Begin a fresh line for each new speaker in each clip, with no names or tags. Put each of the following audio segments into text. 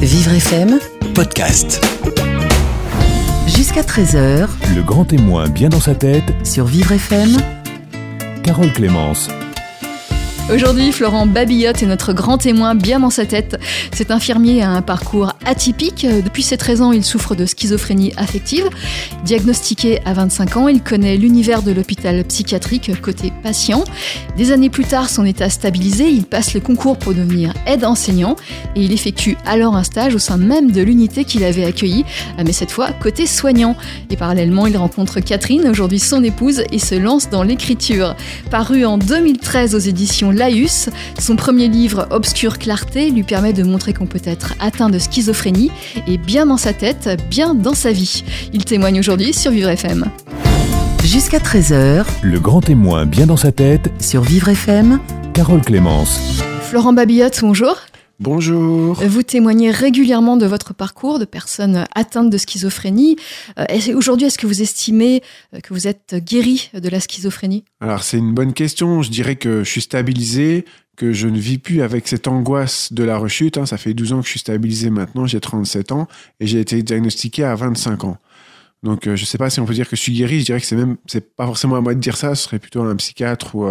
Vivre FM,
podcast.
jusqu'à 13h
Le grand témoin bien dans sa tête,
sur Vivre FM.
Carole Clémence.
Aujourd'hui, Florent Babillotte est notre grand témoin bien dans sa tête. Cet infirmier a un parcours atypique. Depuis ses 13 ans, il souffre de schizophrénie affective. Diagnostiqué à 25 ans, il connaît l'univers de l'hôpital psychiatrique côté patient. Des années plus tard, son état stabilisé, il passe le concours pour devenir aide enseignant et il effectue alors un stage au sein même de l'unité qu'il avait accueillie, mais cette fois côté soignant. Et parallèlement, il rencontre Catherine, aujourd'hui son épouse, et se lance dans l'écriture. Paru en 2013 aux éditions Laïus, son premier livre, Obscure Clarté, lui permet de montrer qu'on peut être atteint de schizophrénie et bien dans sa tête, bien dans sa vie. Il témoigne aujourd'hui sur Vivre FM.
Jusqu'à 13h
Le grand témoin bien dans sa tête,
sur Vivre FM.
Carole Clémence.
Florent Babillotte, bonjour.
Bonjour.
Vous témoignez régulièrement de votre parcours de personnes atteintes de schizophrénie. Euh, Aujourd'hui, est-ce que vous estimez euh, que vous êtes guéri de la schizophrénie?
Alors c'est une bonne question. Je dirais que je suis stabilisé, que je ne vis plus avec cette angoisse de la rechute. hein. Ça fait 12 ans que je suis stabilisé maintenant, j'ai 37 ans et j'ai été diagnostiqué à 25 ans. Donc euh, je ne sais pas si on peut dire que je suis guéri. Je dirais que c'est même c'est pas forcément à moi de dire ça. Ce serait plutôt un psychiatre ou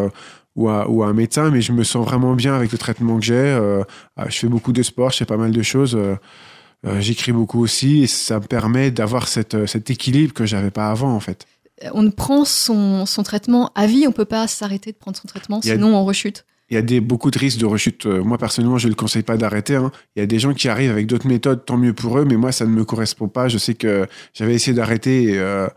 ou, à- ou à un médecin. Mais je me sens vraiment bien avec le traitement que j'ai. Euh, euh, je fais beaucoup de sport, je fais pas mal de choses. euh, J'écris beaucoup aussi et ça me permet d'avoir cet équilibre que j'avais pas avant en fait.
On ne prend son, son traitement à vie, on peut pas s'arrêter de prendre son traitement, sinon on rechute.
Il y a des, beaucoup de risques de rechute. Moi, personnellement, je ne le conseille pas d'arrêter. hein. Il y a des gens qui arrivent avec d'autres méthodes, tant mieux pour eux, mais moi, ça ne me correspond pas. Je sais que j'avais essayé d'arrêter et, euh,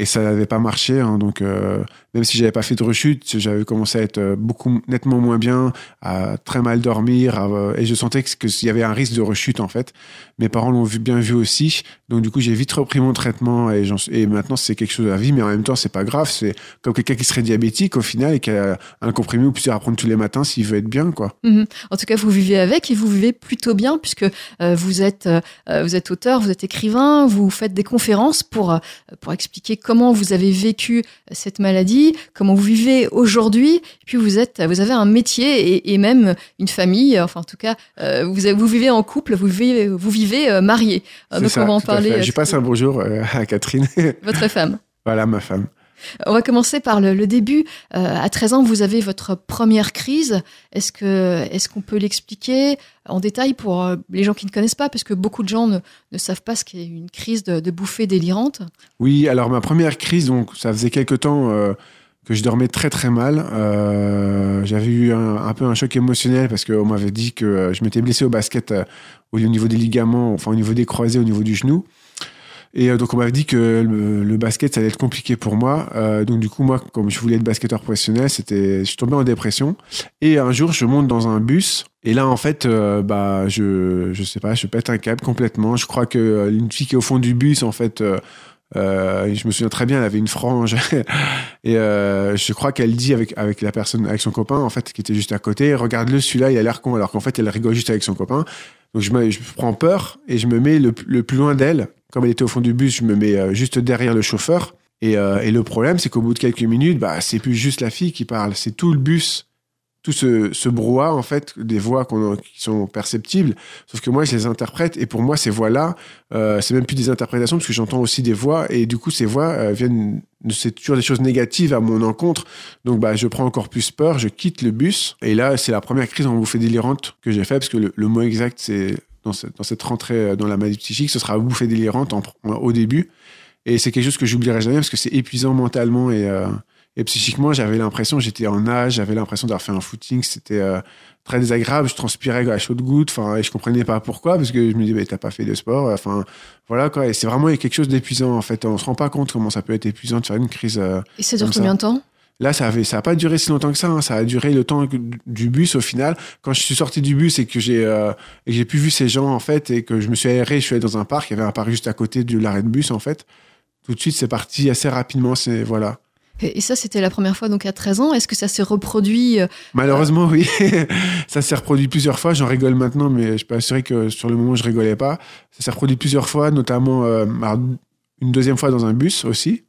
et ça n'avait pas marché. hein. Donc, euh, même si j'avais pas fait de rechute, j'avais commencé à être euh, beaucoup nettement moins bien, à très mal dormir, euh, et je sentais que- qu'il y avait un risque de rechute, en fait. Mes parents l'ont vu, bien vu aussi. Donc, du coup, j'ai vite repris mon traitement et, et maintenant, c'est quelque chose à vie, mais en même temps, c'est pas grave. C'est comme quelqu'un qui serait diabétique, au final, et qui a un comprimé ou plusieurs à prendre tous les matins s'il veut être bien, quoi.
Mhm. En tout cas, vous vivez avec et vous vivez plutôt bien puisque vous êtes vous êtes auteur, vous êtes écrivain, vous faites des conférences pour pour expliquer comment vous avez vécu cette maladie, comment vous vivez aujourd'hui. Puis vous êtes vous avez un métier et, et même une famille. Enfin, en tout cas, euh, vous vous vivez en couple, vous vivez vous vivez euh, marié. Euh, donc
ça,
on va en parler. euh,
Je passe un bonjour euh, à Catherine.
Votre femme.
voilà, ma femme.
On va commencer par le, début. Euh, à 13 ans, vous avez votre première crise. Est-ce que est-ce qu'on peut l'expliquer en détail pour euh, les gens qui ne connaissent pas, parce que beaucoup de gens ne, savent pas ce qu'est une crise de, bouffée délirante.
Oui, alors ma première crise, donc ça faisait quelque temps euh, que je dormais très très mal. J'avais eu un, un peu un choc émotionnel parce qu'on m'avait dit que je m'étais blessé au basket au niveau des ligaments, enfin au niveau des croisés, au niveau du genou. Et euh, donc on m'avait dit que le, basket ça allait être compliqué pour moi. Euh, donc du coup moi, comme je voulais être basketteur professionnel, c'était, je suis tombé en dépression. Et un jour je monte dans un bus et là en fait, euh, bah je, je sais pas, je pète un câble complètement. Je crois que euh, une fille qui est au fond du bus en fait. je me souviens très bien, elle avait une frange et euh, je crois qu'elle dit avec avec la personne, avec son copain en fait qui était juste à côté, regarde-le celui-là, il a l'air con, alors qu'en fait elle rigole juste avec son copain. Donc je, me, je prends peur et je me mets le, le plus loin d'elle. Comme elle était au fond du bus, je me mets euh, juste derrière le chauffeur. Et, euh, et le problème, c'est qu'au bout de quelques minutes, bah c'est plus juste la fille qui parle, c'est tout le bus, tout ce, ce brouhaha en fait, des voix qui sont perceptibles. Sauf que moi, je les interprète et pour moi, ces voix-là, euh, c'est même plus des interprétations parce que j'entends aussi des voix et du coup, ces voix viennent, c'est toujours des choses négatives à mon encontre. Donc, bah, je prends encore plus peur, je quitte le bus et là, c'est la première crise en bouffée délirante que j'ai fait parce que le mot exact, c'est dans, cette- dans cette rentrée euh, dans la maladie psychique, ce sera bouffée délirante en- en- au début. Et c'est quelque chose que j'oublierai jamais parce que c'est épuisant mentalement et, euh, et psychiquement. J'avais l'impression, j'étais en âge, j'avais l'impression d'avoir fait un footing. C'était euh, très désagréable. Je transpirais à chaude goutte. Enfin, et je comprenais pas pourquoi parce que je me disais, mais t'as pas fait de sport. Enfin, voilà quoi. Et c'est vraiment quelque chose d'épuisant en fait. On se rend pas compte comment ça peut être épuisant de faire une crise. euh,
Et ça dure combien de temps?
Là, ça avait, ça a pas duré si longtemps que ça. hein. Ça a duré le temps du bus au final. Quand je suis sorti du bus et que j'ai euh, et j'ai pu vu ces gens en fait et que je me suis aéré, je suis allé dans un parc. Il y avait un parc juste à côté de l'arrêt de bus en fait. Tout de suite, c'est parti assez rapidement. C'est voilà.
et, ça, c'était la première fois donc à 13 ans. Est-ce que ça s'est reproduit euh,
Malheureusement, oui. ça s'est reproduit plusieurs fois. J'en rigole maintenant, mais je peux assurer que sur le moment, je rigolais pas. Ça s'est reproduit plusieurs fois, notamment euh, une deuxième fois dans un bus aussi.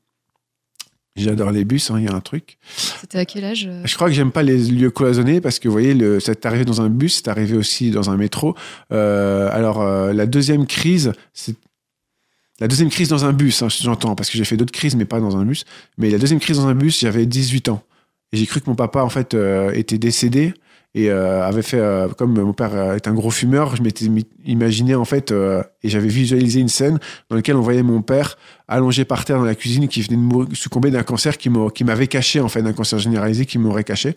J'adore les bus, hein, il y a un truc.
C'était à quel âge euh
Je crois que j'aime pas les lieux cloisonnés parce que vous voyez, le, c'est arrivé dans un bus, c'est arrivé aussi dans un métro. Euh, alors euh, la deuxième crise, c'est la deuxième crise dans un bus, hein, j'entends, parce que j'ai fait d'autres crises, mais pas dans un bus. Mais la deuxième crise dans un bus, j'avais 18 ans. Et j'ai cru que mon papa, en fait, euh, était décédé et euh, avait fait, euh, comme mon père euh, est un gros fumeur, je m'étais imaginé, en fait, euh, et j'avais visualisé une scène dans laquelle on voyait mon père allongé par terre dans la cuisine qui venait de mourir- succomber d'un cancer qui m'avait caché, en fait, d'un cancer généralisé qui m'aurait caché.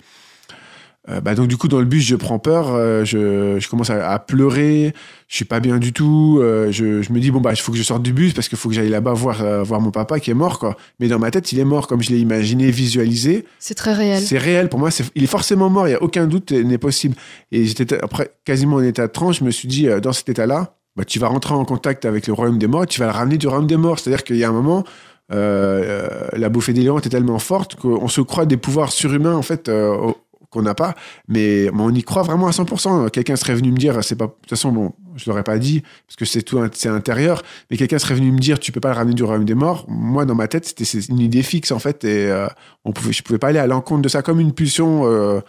Euh, bah donc du coup dans le bus je prends peur, euh, je, je commence à, à pleurer, je suis pas bien du tout, euh, je, je me dis bon bah il faut que je sorte du bus parce qu'il faut que j'aille là-bas voir euh, voir mon papa qui est mort quoi. Mais dans ma tête il est mort comme je l'ai imaginé, visualisé.
C'est très réel.
C'est réel pour moi, c'est- il est forcément mort, il y a aucun doute n'est possible. Et j'étais après quasiment en état de transe, je me suis dit euh, dans cet état-là, bah tu vas rentrer en contact avec le royaume des morts, tu vas le ramener du royaume des morts. C'est-à-dire qu'il y a un moment euh, euh, la bouffée délirante est tellement forte qu'on se croit des pouvoirs surhumains en fait euh, au- qu'on n'a pas, mais, mais on y croit vraiment à 100%. Quelqu'un serait venu me dire, c'est pas, de toute façon, bon, je l'aurais pas dit, parce que c'est tout, c'est intérieur, mais quelqu'un serait venu me dire, tu peux pas le ramener du royaume des morts. Moi, dans ma tête, c'était une idée fixe, en fait, et euh, on pouvait, je pouvais pas aller à l'encontre de ça comme une pulsion euh,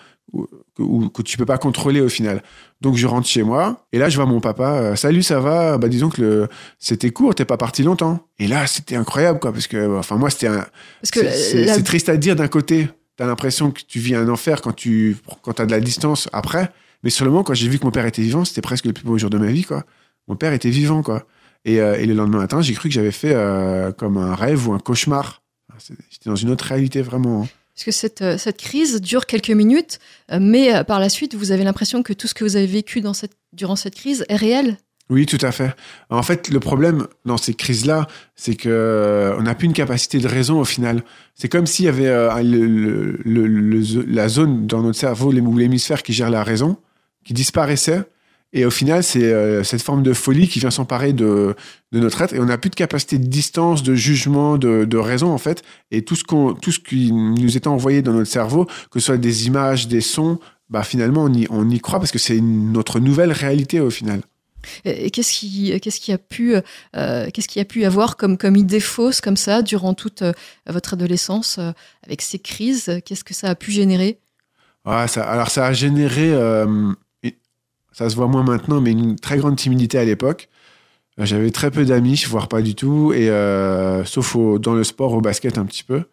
ou- que tu peux pas contrôler au final. Donc, je rentre chez moi, et là, je vois mon papa, euh, salut, ça va? Bah, disons que le, c'était court, t'es pas parti longtemps. Et là, c'était incroyable, quoi, parce que, enfin, moi, c'était un,
la-
c'est triste à dire d'un côté. T'as l'impression que tu vis un enfer quand tu quand t'as de la distance après. Mais sur le moment, quand j'ai vu que mon père était vivant, c'était presque le plus beau jour de ma vie, quoi. Mon père était vivant, quoi. Et, euh, le lendemain matin, j'ai cru que j'avais fait euh, comme un rêve ou un cauchemar. C'est- J'étais dans une autre réalité, vraiment. hein.
Parce que cette, euh, cette crise dure quelques minutes, mais par la suite, vous avez l'impression que tout ce que vous avez vécu durant cette crise est réel?
Oui, tout à fait. En fait, le problème dans ces crises-là, c'est que euh, on n'a plus une capacité de raison au final. C'est comme s'il y avait euh, le- le- le- la zone dans notre cerveau l'hémisphère qui gère la raison, qui disparaissait. Et au final, c'est euh, cette forme de folie qui vient s'emparer de, de notre être. Et on n'a plus de capacité de distance, de jugement, de, de raison, en fait. Et tout ce, tout ce qui nous est envoyé dans notre cerveau, que ce soit des images, des sons, bah, finalement, on y, on y croit parce que c'est notre nouvelle réalité au final.
Et qu'est-ce qui, qu'est-ce qui a pu, euh, qu'est-ce qui a pu avoir comme, comme idée fausse comme ça durant toute euh, votre adolescence euh, avec ces crises? Qu'est-ce que ça a pu générer?
Ah, ça, alors ça a généré, euh, ça se voit moins maintenant, mais une très grande timidité à l'époque. Euh, J'avais très peu d'amis, voire pas du tout, et euh, sauf au- dans le sport, au basket un petit peu.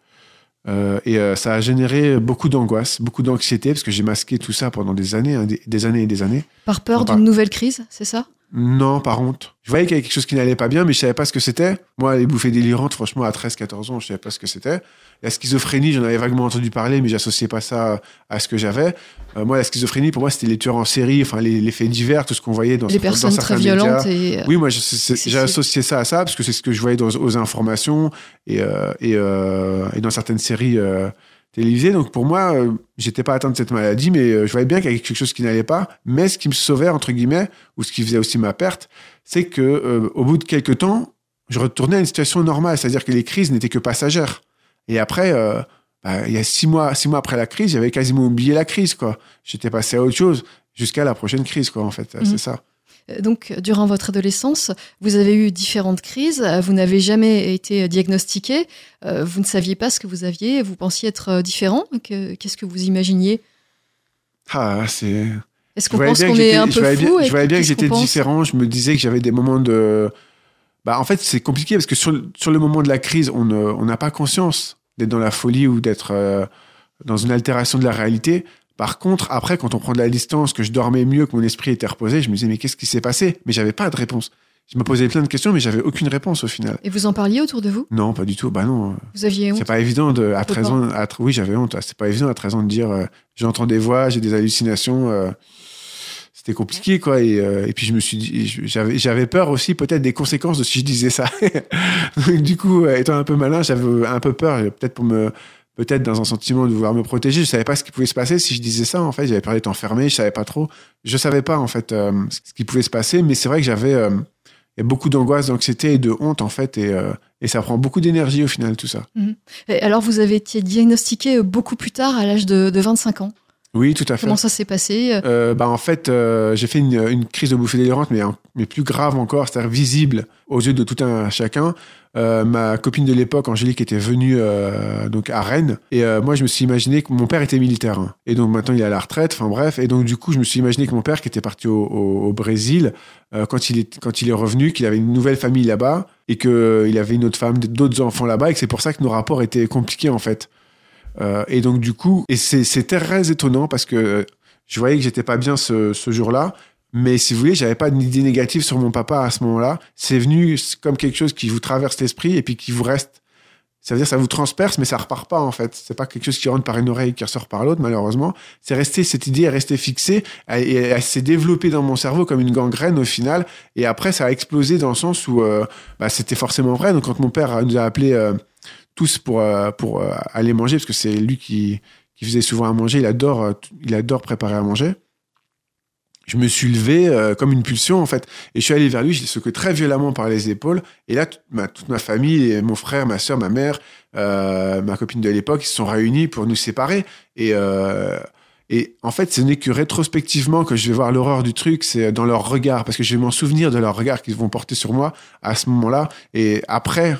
Euh, et euh, ça a généré beaucoup d'angoisse, beaucoup d'anxiété, parce que j'ai masqué tout ça pendant des années, hein, des, des années et des années.
Par peur d'une nouvelle crise, c'est ça?
Non, par honte. Je voyais qu'il y avait quelque chose qui n'allait pas bien, mais je savais pas ce que c'était. Moi, les bouffées délirantes, franchement, à 13, 14 ans, je savais pas ce que c'était. La schizophrénie, j'en avais vaguement entendu parler, mais j'associais pas ça à ce que j'avais. Euh, moi, la schizophrénie, pour moi, c'était les tueurs en série, enfin, les, les faits divers, tout ce qu'on voyait dans
Les
dans
personnes
certains
très violentes et euh,
Oui, moi, j'ai associé ça à ça, parce que c'est ce que je voyais dans, aux informations et, euh, et, euh, et dans certaines séries télévisées. Donc, pour moi, euh, j'étais pas atteint de cette maladie, mais euh, je voyais bien qu'il y avait quelque chose qui n'allait pas. Mais ce qui me sauvait, entre guillemets, ou ce qui faisait aussi ma perte, c'est que euh, au bout de quelques temps, je retournais à une situation normale, c'est-à-dire que les crises n'étaient que passagères. Et après, euh, bah, il y a six mois, six mois après la crise, j'avais quasiment oublié la crise, quoi. J'étais passé à autre chose jusqu'à la prochaine crise, quoi, en fait.
Mhm.
C'est ça.
Euh, Donc, durant votre adolescence, vous avez eu différentes crises, euh, vous n'avez jamais été diagnostiqué, euh, vous ne saviez pas ce que vous aviez, vous pensiez être différent. Que- Qu'est-ce que vous imaginiez?
Ah, c'est.
Est-ce
Je
qu'on pense qu'on est un
je
peu
bien-
fou
Je voyais bien que j'étais différent. Je me disais que j'avais des moments de. Bah, en fait, c'est compliqué parce que sur, le- sur le moment de la crise, on n'a pas conscience d'être dans la folie ou d'être euh, dans une altération de la réalité. Par contre, après, quand on prend de la distance, que je dormais mieux, que mon esprit était reposé, je me disais, mais qu'est-ce qui s'est passé? Mais j'avais pas de réponse. Je me posais plein de questions, mais j'avais aucune réponse au final.
Et vous en parliez autour de vous?
Non, pas du tout. Bah non.
Vous aviez honte?
C'est pas évident de, à
peut
13
pas.
ans, à, oui, j'avais honte. C'est pas évident à 13 ans de dire, euh, j'entends des voix, j'ai des hallucinations. euh, c'était compliqué, quoi. Et, euh, et puis, je me suis dit, j'avais, peur aussi, peut-être, des conséquences de si je disais ça. Donc, du coup, étant un peu malin, j'avais un peu peur, peut-être pour me, peut-être dans un sentiment de vouloir me protéger. Je savais pas ce qui pouvait se passer si je disais ça, en fait. J'avais peur d'être enfermé, je savais pas trop. Je savais pas, en fait, euh, ce qui pouvait se passer, mais c'est vrai que j'avais, euh, beaucoup d'angoisse, d'anxiété et de honte, en fait, et, euh, ça prend beaucoup d'énergie, au final, tout ça.
Et alors, vous avez été diagnostiqué beaucoup plus tard, à l'âge de, de 25 ans.
Oui, tout à fait.
Comment ça s'est passé
Euh, bah, en fait, euh, j'ai fait une, une crise de bouffée délirante, mais, mais plus grave encore, c'est-à-dire visible aux yeux de tout un chacun. Euh, ma copine de l'époque, Angélique, était venue euh, donc à Rennes. Et euh, moi, je me suis imaginé que mon père était militaire. hein. Et donc maintenant, il est à la retraite. Enfin bref. Et donc, du coup, je me suis imaginé que mon père, qui était parti au, au- au Brésil, euh, quand, il est, quand il est revenu, qu'il avait une nouvelle famille là-bas et qu'il avait une autre femme, d'autres enfants là-bas, et que c'est pour ça que nos rapports étaient compliqués, en fait. Euh, et donc, du coup, et c'est- très étonnant parce que euh, je voyais que j'étais pas bien ce, ce jour-là. Mais si vous voulez, j'avais pas d'idée négative sur mon papa à ce moment-là. C'est venu comme quelque chose qui vous traverse l'esprit et puis qui vous reste. Ça veut dire ça vous transperce, mais ça repart pas en fait. C'est pas quelque chose qui rentre par une oreille et qui ressort par l'autre, malheureusement. C'est resté cette idée est restée fixée et elle, s'est développée dans mon cerveau comme une gangrène au final. Et après, ça a explosé dans le sens où euh, bah, c'était forcément vrai. Donc quand mon père nous a appelés euh, tous pour euh, pour euh, aller manger, parce que c'est lui qui qui faisait souvent à manger. Il adore euh, il adore préparer à manger. Je me suis levé comme une pulsion en fait. Et je suis allé vers lui je l'ai secoué très violemment par les épaules. Et là toute ma, toute ma famille mon frère ma soeur ma mère ma copine de l'époque ils se sont réunis pour nous séparer. Et et en fait ce n'est que rétrospectivement que je vais voir l'horreur du truc. C'est dans leur regard parce que je vais m'en souvenir de leur regard qu'ils vont porter sur moi à ce moment-là. Et après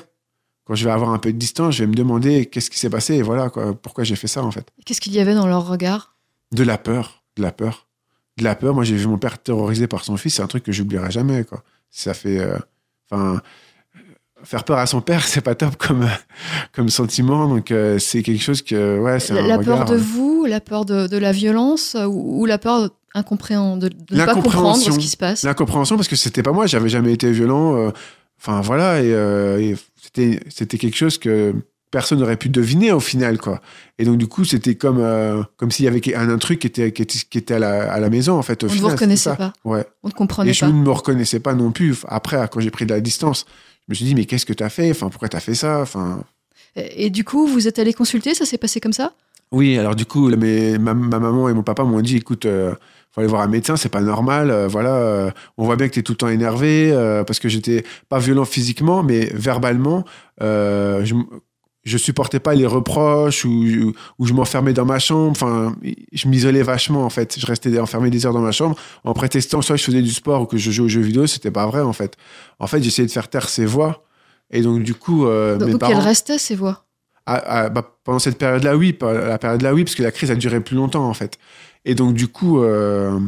quand je vais avoir un peu de distance je vais me demander qu'est-ce qui s'est passé et voilà quoi, pourquoi j'ai fait ça en fait
Qu'est-ce qu'il y avait dans leur regard?
De la peur, de la peur, de la peur. Moi, j'ai vu mon père terrorisé par son fils. C'est un truc que j'oublierai jamais. Quoi. Ça fait, euh, enfin, euh, faire peur à son père, c'est pas top comme comme sentiment. Donc, euh, c'est quelque chose que, ouais, c'est
La,
un
la
regard,
peur de
euh,
vous, la peur de, de la violence ou, ou la peur incompréhen- de, de ne pas comprendre ce qui se passe?
L'incompréhension parce que c'était pas moi. J'avais jamais été violent. euh, Enfin, voilà. Et, euh, et c'était c'était quelque chose que personne n'aurait pu deviner au final, quoi. Et donc, du coup, c'était comme euh, comme s'il y avait un, un truc qui était qui était, qui était à, la, à la maison, en fait. Au
On ne vous reconnaissait pas,
Ouais.
on ne comprenait
Et je
pas.
ne me reconnaissais pas non plus. Après, quand j'ai pris de la distance, je me suis dit, mais qu'est-ce que tu as fait? Enfin, pourquoi tu as fait ça? Enfin...
Et, et du coup, vous êtes allé consulter, ça s'est passé comme ça?
Oui, alors du coup, mes- ma, ma maman et mon papa m'ont dit, écoute, euh, faut aller voir un médecin, c'est pas normal. euh, voilà, euh, on voit bien que tu es tout le temps énervé euh, parce que j'étais pas violent physiquement, mais verbalement, je, je supportais pas les reproches ou, ou je m'enfermais dans ma chambre. Enfin, je m'isolais vachement en fait. Je restais enfermé des heures dans ma chambre en prétextant soit je faisais du sport ou que je jouais aux jeux vidéo. C'était pas vrai en fait. En fait, j'essayais de faire taire ces voix. Et donc du coup,
Donc,
mes
donc
parents.
restait, ces voix?
Ah, ah, bah, pendant cette période-là, oui. La période-là, oui, parce que la crise a duré plus longtemps, en fait. Et donc, du coup, euh,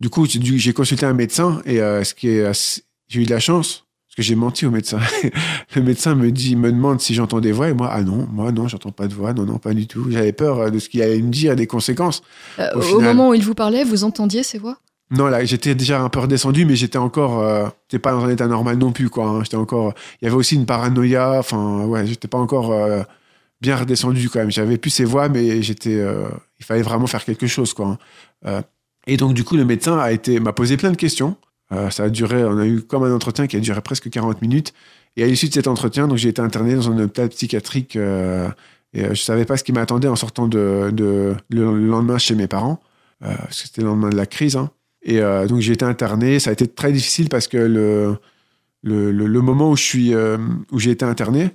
du coup, j'ai consulté un médecin et euh, ce qui est, j'ai eu de la chance parce que j'ai menti au médecin. le médecin me dit, me demande si j'entends des voix et moi, ah non, moi non, j'entends pas de voix, non, non, pas du tout. J'avais peur euh, de ce qu'il allait me dire, des conséquences.
Euh,
Au
moment où il vous parlait, vous entendiez ces voix?
Non, là, j'étais déjà un peu redescendu, mais j'étais encore, euh, j'étais pas dans un état normal non plus, quoi. hein. J'étais encore, il y avait aussi une paranoïa. Enfin, ouais, j'étais pas encore bien redescendu quand même. J'avais plus ces voix, mais j'étais, euh, il fallait vraiment faire quelque chose, quoi. hein. Euh, et donc, du coup, le médecin a été, m'a posé plein de questions. Euh, ça a duré, on a eu comme un entretien qui a duré presque 40 minutes. Et à l'issue de cet entretien, j'ai été interné dans un hôpital psychiatrique. et je savais pas ce qui m'attendait en sortant de, de- le lendemain chez mes parents, parce que c'était le lendemain de la crise. hein. Et donc j'ai été interné. Ça a été très difficile parce que le, le, le- le moment où je suis, où j'ai été interné,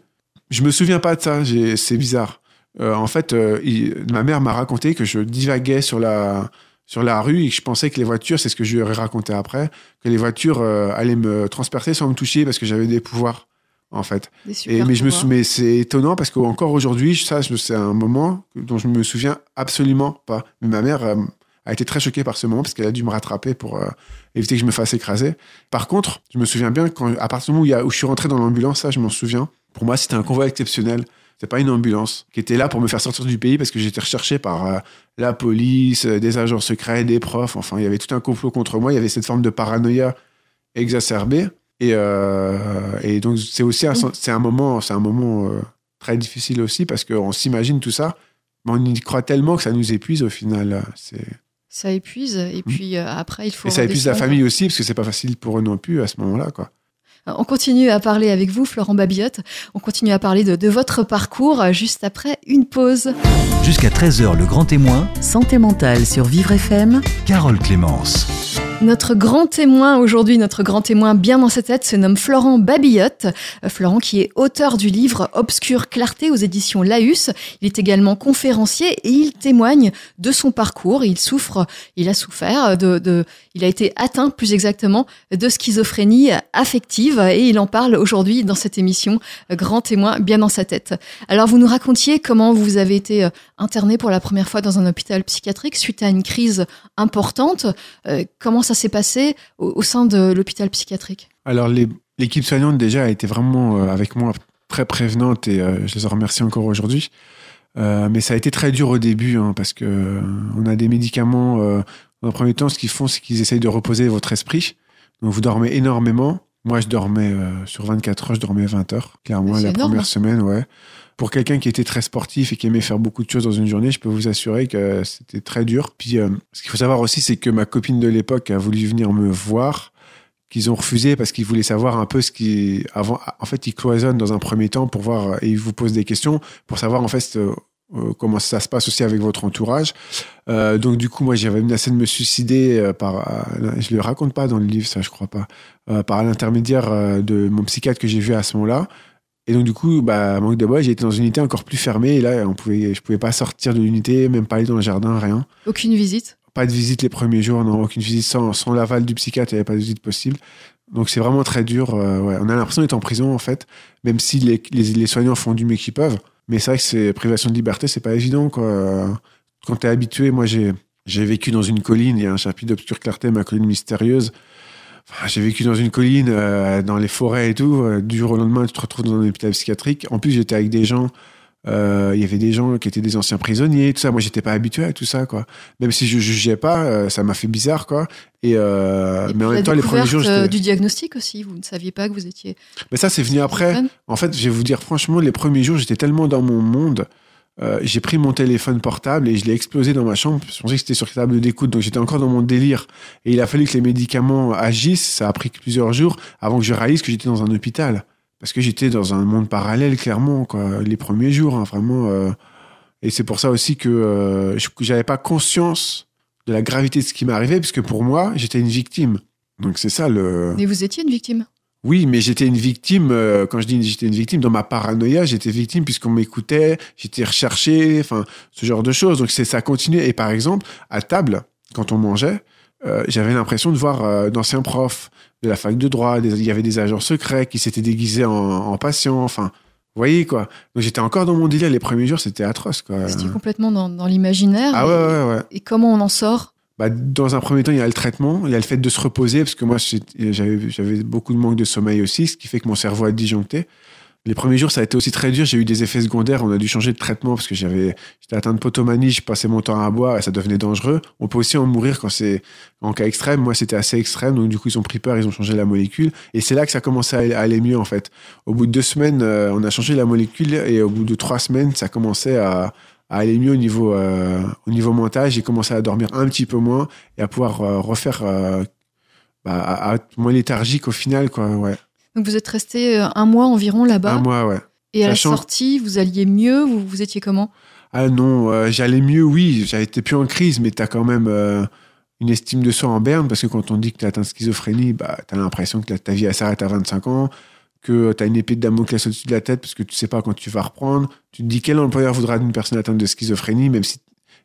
je me souviens pas de ça. C'est bizarre. Euh, en fait, euh, il- ma mère m'a raconté que je divaguais sur la sur la rue et que je pensais que les voitures, c'est ce que je lui aurais raconté après, que les voitures euh, allaient me transpercer sans me toucher parce que j'avais des pouvoirs, en fait.
Des
Et,
super
mais je
pouvoirs.
mais c'est étonnant parce qu'encore aujourd'hui, ça, c'est un moment dont je me souviens absolument pas. Mais ma mère a été très choquée par ce moment parce qu'elle a dû me rattraper pour euh, éviter que je me fasse écraser. Par contre, je me souviens bien quand, à partir du moment où, il y a- où je suis rentré dans l'ambulance, ça, je m'en souviens. Pour moi, c'était un convoi exceptionnel. C'était pas une ambulance qui était là pour me faire sortir du pays parce que j'étais recherché par euh, la police, euh, des agents secrets, des profs. Enfin, il y avait tout un complot contre moi. Il y avait cette forme de paranoïa exacerbée. Et, euh, et donc, c'est aussi un, c'est un moment, c'est un moment euh, très difficile aussi parce qu'on s'imagine tout ça, mais on y croit tellement que ça nous épuise au final. C'est,
Ça épuise, et puis euh, après, il faut.
et ça épuise la famille aussi parce que c'est pas facile pour eux non plus à ce moment-là, quoi.
On continue à parler avec vous, Florent Babillotte. On continue à parler de, de votre parcours euh, juste après une pause.
Jusqu'à 13h, le grand témoin,
Santé mentale sur Vivre FM.
Carole Clémence.
Notre grand témoin aujourd'hui, notre grand témoin bien dans sa tête, se nomme Florent Babillotte. Euh, Florent qui est auteur du livre Obscure Clarté aux éditions Laus. Il est également conférencier et il témoigne de son parcours. Il souffre, il a souffert de, de il a été atteint plus exactement de schizophrénie affective et il en parle aujourd'hui dans cette émission euh, Grand témoin bien dans sa tête. Alors vous nous racontiez comment vous avez été euh, interné pour la première fois dans un hôpital psychiatrique suite à une crise importante. Comment ça s'est passé au, au, sein de l'hôpital psychiatrique
Alors, l'équipe soignante, déjà, a été vraiment euh, avec moi très prévenante et euh, je les en remercie encore aujourd'hui. Euh, mais ça a été très dur au début hein, parce que euh, on a des médicaments. dans un premier temps, ce qu'ils font, c'est qu'ils essayent de reposer votre esprit. Donc, vous dormez énormément. Moi, je dormais sur 24 heures, je dormais 20 heures, clairement, la
énorme.
première semaine, ouais. Pour quelqu'un qui était très sportif et qui aimait faire beaucoup de choses dans une journée, je peux vous assurer que c'était très dur. Puis, euh, ce qu'il faut savoir aussi, c'est que ma copine de l'époque a voulu venir me voir, qu'ils ont refusé parce qu'ils voulaient savoir un peu ce qui, en fait, ils cloisonnent dans un premier temps pour voir et ils vous posent des questions pour savoir en fait euh, comment ça se passe aussi avec votre entourage. Euh, donc du coup, moi, j'avais menacé de me suicider euh, par, euh, je le raconte pas dans le livre, ça, je crois pas, euh, par l'intermédiaire de mon psychiatre que j'ai vu à ce moment-là. Et donc du coup, bah, manque de bol, j'ai été dans une unité encore plus fermée. Et là, on pouvait, je pouvais pas sortir de l'unité, même pas aller dans le jardin, rien.
Aucune visite?
Pas de visite les premiers jours, non, aucune visite sans, sans l'aval du psychiatre, il n'y avait pas de visite possible. Donc c'est vraiment très dur. euh, ouais. On a l'impression d'être en prison en fait, même si les, les, les soignants font du mieux qu'ils peuvent. Mais c'est vrai que c'est privation de liberté, c'est pas évident quoi. Quand t'es habitué, moi j'ai j'ai vécu dans une colline. Il y a un chapitre d'obscure clarté, ma colline mystérieuse. Enfin, j'ai vécu dans une colline, euh, dans les forêts et tout. Euh, du jour au lendemain, tu te retrouves dans un hôpital psychiatrique. En plus, j'étais avec des gens. euh, Il y avait des gens qui étaient des anciens prisonniers, tout ça. Moi, j'étais pas habitué à tout ça, quoi. Même si je jugeais pas, ça m'a fait bizarre, quoi. Et, euh,
Et
mais en même temps, les premiers jours,
du diagnostic aussi. Vous ne saviez pas que vous étiez.
Mais ça, c'est venu après. En fait, je vais vous dire franchement, les premiers jours, j'étais tellement dans mon monde. Euh, j'ai pris mon téléphone portable et je l'ai explosé dans ma chambre. Je pensais que c'était sur la table d'écoute, donc j'étais encore dans mon délire. Et il a fallu que les médicaments agissent. Ça a pris plusieurs jours avant que je réalise que j'étais dans un hôpital. Parce que j'étais dans un monde parallèle, clairement, quoi. Les premiers jours, hein, vraiment. euh. Et c'est pour ça aussi que euh, j'avais pas conscience de la gravité de ce qui m'arrivait, puisque pour moi, j'étais une victime. Donc c'est ça le.
Mais vous étiez une victime.
Oui, mais j'étais une victime. euh, quand je dis j'étais une victime, dans ma paranoïa, j'étais victime puisqu'on m'écoutait, j'étais recherché, enfin, ce genre de choses. Donc c'est ça continuait. Et par exemple, à table, quand on mangeait, euh, j'avais l'impression de voir euh, d'anciens profs de la fac de droit. il y avait des agents secrets qui s'étaient déguisés en, en patients. Enfin, vous voyez quoi. Donc j'étais encore dans mon délire. Les premiers jours, c'était atroce quoi.
Étiez complètement dans, dans l'imaginaire.
Ah
et,
ouais, ouais, ouais.
et comment on en sort?
Bah, dans un premier temps, il y a le traitement, il y a le fait de se reposer, parce que moi, j'avais beaucoup de manque de sommeil aussi, ce qui fait que mon cerveau a disjoncté. Les premiers jours, ça a été aussi très dur. J'ai eu des effets secondaires. On a dû changer de traitement parce que j'avais, j'étais atteint de potomanie. Je passais mon temps à boire et ça devenait dangereux. On peut aussi en mourir quand c'est en cas extrême. Moi, c'était assez extrême. Donc, du coup, ils ont pris peur. Ils ont changé la molécule. Et c'est là que ça commençait à aller mieux, en fait. Au bout de deux semaines, euh, on a changé la molécule et au bout de trois semaines, ça commençait à, à aller mieux au niveau, euh, au niveau mental. J'ai commencé à dormir un petit peu moins et à pouvoir euh, refaire, euh, bah, à, à être moins léthargique au final, quoi. Ouais.
Donc vous êtes resté un mois environ là-bas.
Un mois, ouais.
Et à la sortie, vous alliez mieux Vous, vous étiez comment?
Ah non, j'allais mieux, oui. Été plus en crise, mais t'as quand même une estime de soi en berne parce que quand on dit que t'as atteint schizophrénie, bah, t'as l'impression que ta vie s'arrête à 25 ans, que t'as une épée de Damoclès au-dessus de la tête parce que tu sais pas quand tu vas reprendre. Tu te dis quel employeur voudra une personne atteinte de schizophrénie, même si,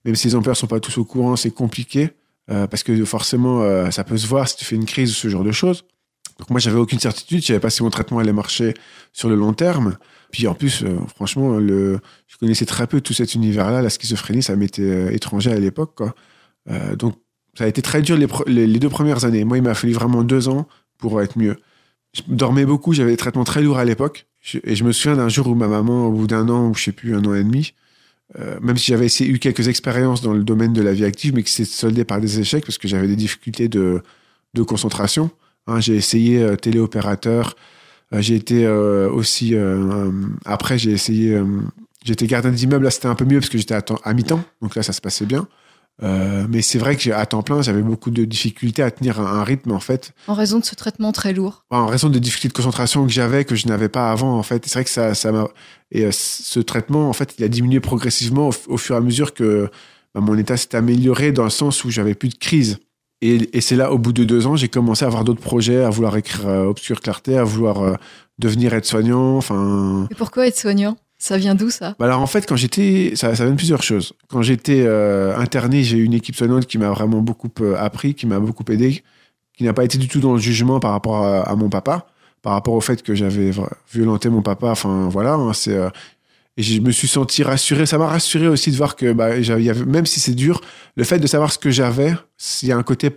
même si les employeurs sont pas tous au courant, c'est compliqué euh, parce que forcément euh, ça peut se voir si tu fais une crise ou ce genre de choses. Donc moi j'avais aucune certitude, je savais pas si mon traitement allait marcher sur le long terme. Puis en plus, euh, franchement, le, je connaissais très peu tout cet univers-là. La schizophrénie, ça m'était euh, étranger à l'époque. Euh, donc, ça a été très dur les, les, les deux premières années. Moi, il m'a fallu vraiment deux ans pour être mieux. Je dormais beaucoup, j'avais des traitements très lourds à l'époque. Et je me souviens d'un jour où ma maman, au bout d'un an, ou je sais plus, un an et demi, euh, même si j'avais eu quelques expériences dans le domaine de la vie active, mais qui s'est soldé par des échecs parce que j'avais des difficultés de, concentration. Hein, j'ai essayé euh, téléopérateur, euh, j'ai été aussi après j'ai essayé j'étais gardien d'immeuble là c'était un peu mieux parce que j'étais à mi-temps donc là ça se passait bien Euh, mais c'est vrai que à temps plein j'avais beaucoup de difficultés à tenir un, un rythme en fait
En raison de ce traitement très lourd.
en raison des difficultés de concentration que j'avais que je n'avais pas avant en fait Et c'est vrai que ça ça m'a et euh, ce traitement en fait il a diminué progressivement au, au fur et à mesure que bah, mon état s'est amélioré dans le sens où j'avais plus de crise Et, et c'est là, au bout de deux ans, j'ai commencé à avoir d'autres projets, à vouloir écrire euh, Obscure Clarté, à vouloir devenir aide-soignant. Enfin,
Et pourquoi être soignant Ça vient d'où ça?
Bah alors en fait, quand j'étais, ça, ça vient de plusieurs choses. Quand j'étais euh, interné, j'ai eu une équipe soignante qui m'a vraiment beaucoup euh, appris, qui m'a beaucoup aidé, qui n'a pas été du tout dans le jugement par rapport à, mon papa, par rapport au fait que j'avais violenté mon papa. Enfin voilà, hein, c'est euh, et je me suis senti rassuré. Ça m'a rassuré aussi de voir que bah, même si c'est dur, le fait de savoir ce que j'avais, il y a un côté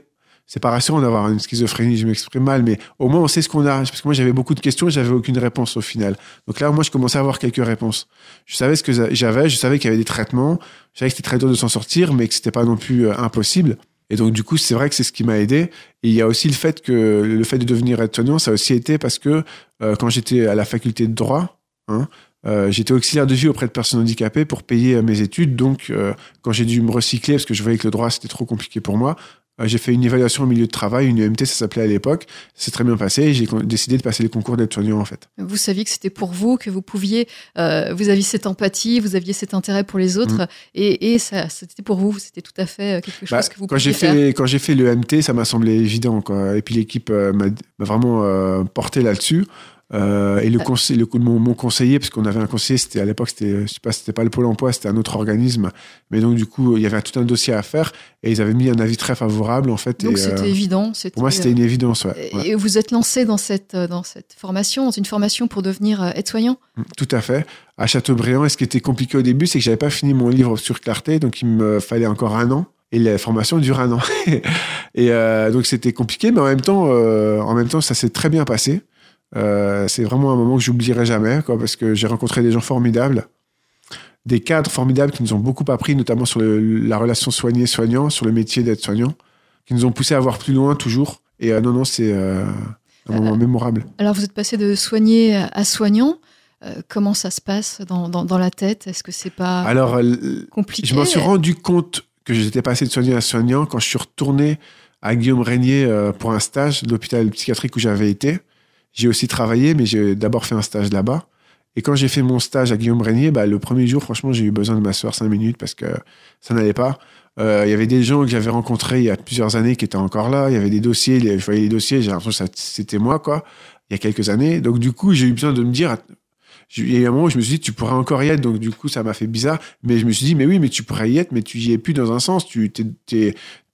c'est pas rassurant d'avoir une schizophrénie, je m'exprime mal, mais au moins on sait ce qu'on a. Parce que moi j'avais beaucoup de questions et j'avais aucune réponse au final. Donc là, moi je commençais à avoir quelques réponses. Je savais ce que j'avais, je savais qu'il y avait des traitements, je savais que c'était très dur de s'en sortir, mais que c'était pas non plus euh, impossible. Et donc du coup, c'est vrai que c'est ce qui m'a aidé. Et il y a aussi le fait que le fait de devenir aide-soignant, ça a aussi été parce que euh, quand j'étais à la faculté de droit, hein, euh, j'étais auxiliaire de vie auprès de personnes handicapées pour payer mes études. Donc, quand j'ai dû me recycler parce que je voyais que le droit c'était trop compliqué pour moi, j'ai fait une évaluation au milieu de travail, une EMT, ça s'appelait à l'époque. C'est très bien passé et j'ai décidé de passer les concours d'aide-soignant en fait.
Vous saviez que c'était pour vous, que vous pouviez, euh, vous aviez cette empathie, vous aviez cet intérêt pour les autres, et, et ça, c'était pour vous, c'était tout à fait euh, quelque chose
Bah,
que vous
quand
pouviez
j'ai
faire.
fait quand j'ai fait le MT, ça m'a semblé évident quoi. Et puis l'équipe euh, m'a m'a vraiment euh, porté là-dessus. Euh, et le
Ah.
conseil, le, mon, mon conseiller, parce qu'on avait un conseiller, c'était à l'époque, c'était, je sais pas, c'était pas le pôle emploi, c'était un autre organisme. Mais donc du coup, il y avait tout un dossier à faire, et ils avaient mis un avis très favorable en fait.
Donc
et, euh,
c'était évident. c'était,
pour moi, c'était
euh,
une évidence. Ouais.
Et
Ouais.
et vous êtes lancé dans cette, euh, dans cette formation, dans une formation pour devenir euh, aide-soignant?
Tout à fait. À Châteaubriand, et ce qui était compliqué au début, c'est que j'avais pas fini mon livre sur Clarté, donc il me fallait encore un an. Et la formation dure un an. et euh, donc c'était compliqué, mais en même temps, euh, en même temps, ça s'est très bien passé. Euh, c'est vraiment un moment que j'oublierai jamais, quoi, parce que j'ai rencontré des gens formidables, des cadres formidables qui nous ont beaucoup appris, notamment sur le- la relation soigné-soignant, sur le métier d'être soignant, qui nous ont poussé à voir plus loin toujours. Et euh, non, non, c'est euh, un moment mémorable.
Alors vous êtes passé de soigné à soignant. Comment ça se passe dans, dans, dans la tête? Est-ce que c'est pas
Alors,
compliqué?
Je m'en suis rendu compte que j'étais passé de soignant à soignant quand je suis retourné à Guillaume Régnier pour un stage de l'hôpital psychiatrique où j'avais été. J'ai aussi travaillé, mais j'ai d'abord fait un stage là-bas. Et quand j'ai fait mon stage à Guillaume Régnier, bah, le premier jour, franchement, j'ai eu besoin de m'asseoir cinq minutes parce que ça n'allait pas. Euh, Il y avait des gens que j'avais rencontrés il y a plusieurs années qui étaient encore là. Il y avait des dossiers, je voyais les dossiers, j'ai l'impression que c'était moi, quoi, il y a quelques années. Donc, du coup, j'ai eu besoin de me dire, il y a eu un moment où je me suis dit, tu pourrais encore y être. Donc, du coup, ça m'a fait bizarre. Mais je me suis dit, mais oui, mais tu pourrais y être, mais tu y es plus dans un sens. Tu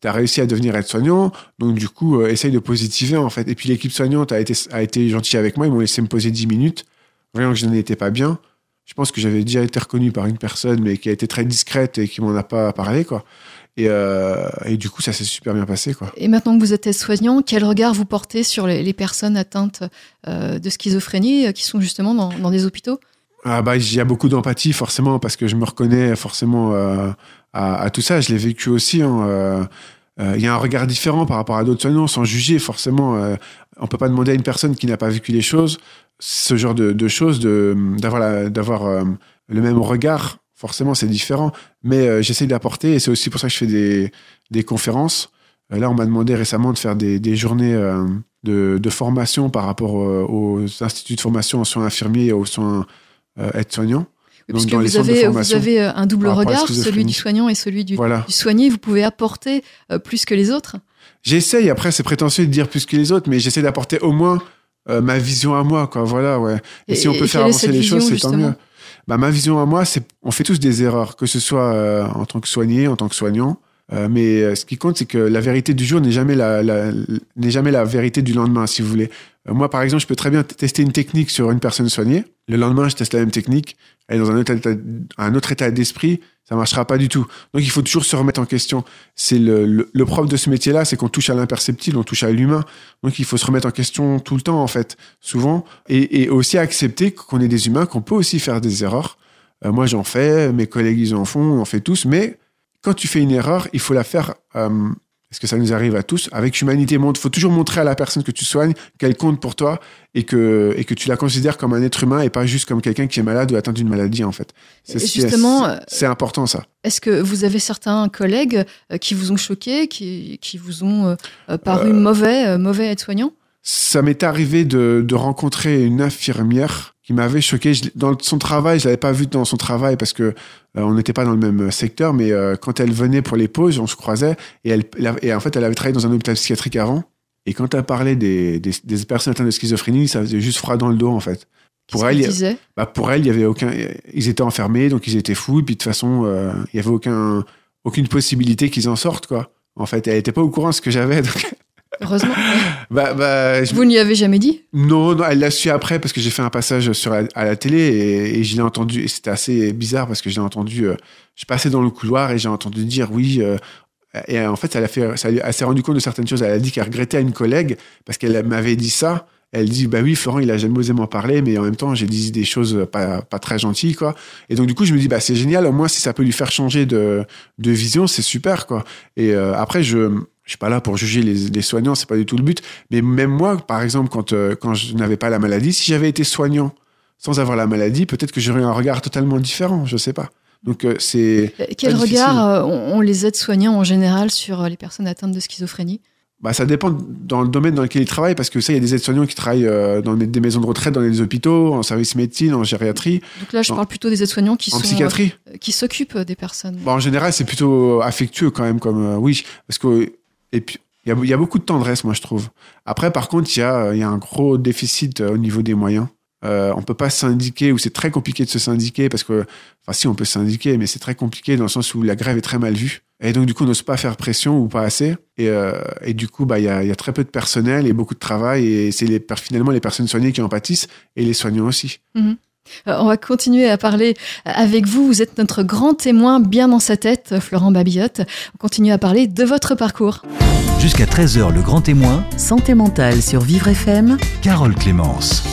as réussi à devenir aide-soignant. Donc, du coup, euh, essaye de positiver, en fait. Et puis, l'équipe soignante a été, a été gentille avec moi. Ils m'ont laissé me poser 10 minutes. Voyant que je n'étais pas bien. Je pense que j'avais déjà été reconnu par une personne, mais qui a été très discrète et qui m'en a pas parlé, quoi. Et, euh, et du coup, ça s'est super bien passé, quoi.
Et maintenant que vous êtes aide-soignant, quel regard vous portez sur les, les personnes atteintes euh, de schizophrénie qui sont justement dans, dans des hôpitaux?
Ah bah, il y a beaucoup d'empathie, forcément, parce que je me reconnais forcément euh, à, à tout ça. Je l'ai vécu aussi. hein, euh, Il y a un regard différent par rapport à d'autres soignants, sans juger, forcément. euh, on peut pas demander à une personne qui n'a pas vécu les choses, ce genre de, de choses, d'avoir d'avoir euh, le même regard. Forcément, c'est différent. Mais euh, j'essaie d'apporter, et c'est aussi pour ça que je fais des, des conférences. Euh, là, on m'a demandé récemment de faire des, des journées euh, de, de formation par rapport euh, aux instituts de formation en soins infirmiers et aux soins euh, aides-soignants. Donc,
Parce que vous avez, vous avez euh, un double regard, celui du soignant et celui du,
Voilà.
du soigné. Vous pouvez apporter euh, plus que les autres?
J'essaye, après, c'est prétentieux de dire plus que les autres, mais j'essaie d'apporter au moins euh, ma vision à moi, quoi. Voilà, ouais. Et,
Et-
si on peut faire avancer les
vision,
choses, c'est tant mieux. Bah, ma vision à moi, c'est on fait tous des erreurs, que ce soit euh, en tant que soigné, en tant que soignant. Euh, mais euh, ce qui compte, c'est que la vérité du jour n'est jamais la, la- n'est jamais la vérité du lendemain, si vous voulez. Euh, moi, par exemple, je peux très bien tester une technique sur une personne soignée. Le lendemain, je teste la même technique. Elle est dans un autre état, d'esprit, ça marchera pas du tout. Donc, il faut toujours se remettre en question. C'est le, le, le de ce métier-là, c'est qu'on touche à l'imperceptible, on touche à l'humain. Donc, il faut se remettre en question tout le temps, en fait, souvent, et, et aussi accepter qu'on est des humains, qu'on peut aussi faire des erreurs. Euh, moi, j'en fais, mes collègues, ils en font, on en fait tous, mais quand tu fais une erreur, il faut la faire, euh, parce que ça nous arrive à tous, avec humanité. Il faut toujours montrer à la personne que tu soignes qu'elle compte pour toi et que, et que tu la considères comme un être humain et pas juste comme quelqu'un qui est malade ou atteint d'une maladie, en fait. C'est-
justement,
c'est important, ça.
Est-ce que vous avez certains collègues euh, qui vous ont choqué, qui, qui vous ont euh, euh, paru mauvais, euh, mauvais aide-soignant?
Ça m'est arrivé de, de rencontrer une infirmière qui m'avait choqué. Je- dans son travail, je l'avais pas vu dans son travail parce que euh, on n'était pas dans le même secteur, mais euh, quand elle venait pour les pauses, on se croisait et, elle, et en fait, elle avait travaillé dans un hôpital psychiatrique avant. Et quand elle parlait des, des, des personnes atteintes de schizophrénie, ça faisait juste froid dans le dos en fait. Pour elle, il bah pour elle, il y avait aucun, ils étaient enfermés, donc ils étaient fous, et puis de toute façon, euh, il y avait aucun, aucune possibilité qu'ils en sortent quoi. En fait, elle était pas au courant de ce que j'avais. Donc,
Heureusement.
bah, bah, je-
Vous n'y avez jamais dit
non, non, elle l'a su après parce que j'ai fait un passage sur à la télé et, et je l'ai entendu. Et c'était assez bizarre parce que je l'ai entendu. euh, je passais dans le couloir et j'ai entendu dire oui. euh, et en fait, ça l'a fait. Ça, elle s'est rendu compte de certaines choses. Elle a dit qu'elle regrettait à une collègue parce qu'elle m'avait dit ça. Elle dit bah oui, Florent, il a jamais osé m'en parler, mais en même temps, j'ai dit des choses pas, pas très gentilles quoi. Et donc du coup, je me dis bah c'est génial. Au moins, si ça peut lui faire changer de, de vision, c'est super quoi. Et euh, après, je je suis pas là pour juger les, les soignants, c'est pas du tout le but. Mais même moi, par exemple, quand, euh, quand je n'avais pas la maladie, si j'avais été soignant sans avoir la maladie, peut-être que j'aurais un regard totalement différent, je sais pas. Donc euh, c'est
Euh, Quel regard euh, ont les aides-soignants en général sur les personnes atteintes de schizophrénie?
Bah, ça dépend dans le domaine dans lequel ils travaillent parce que ça il y a des aides-soignants qui travaillent euh, dans des maisons de retraite, dans les hôpitaux, en service médecine, en gériatrie,
Donc là, je parle plutôt des aides-soignants qui
en
sont
psychiatrie.
euh, qui s'occupent des personnes.
Bon, en général, c'est plutôt affectueux quand même, comme euh, oui, parce que et puis il y a, beaucoup de tendresse, moi je trouve. Après, par contre, il y a un gros déficit euh, au niveau des moyens. Euh, on peut pas syndiquer ou c'est très compliqué de se syndiquer parce que, enfin si on peut syndiquer, mais c'est très compliqué dans le sens où la grève est très mal vue. Et donc du coup, on n'ose pas faire pression ou pas assez. Et, euh, du coup, bah il y a, y a très peu de personnel et beaucoup de travail et c'est finalement les personnes soignées qui en pâtissent et les soignants aussi.
Euh, on va continuer à parler avec vous. Vous êtes notre grand témoin bien dans sa tête, euh, Florent Babillotte. On continue à parler de votre parcours.
Jusqu'à 13h, le grand témoin,
Santé mentale sur Vivre FM.
Carole Clémence.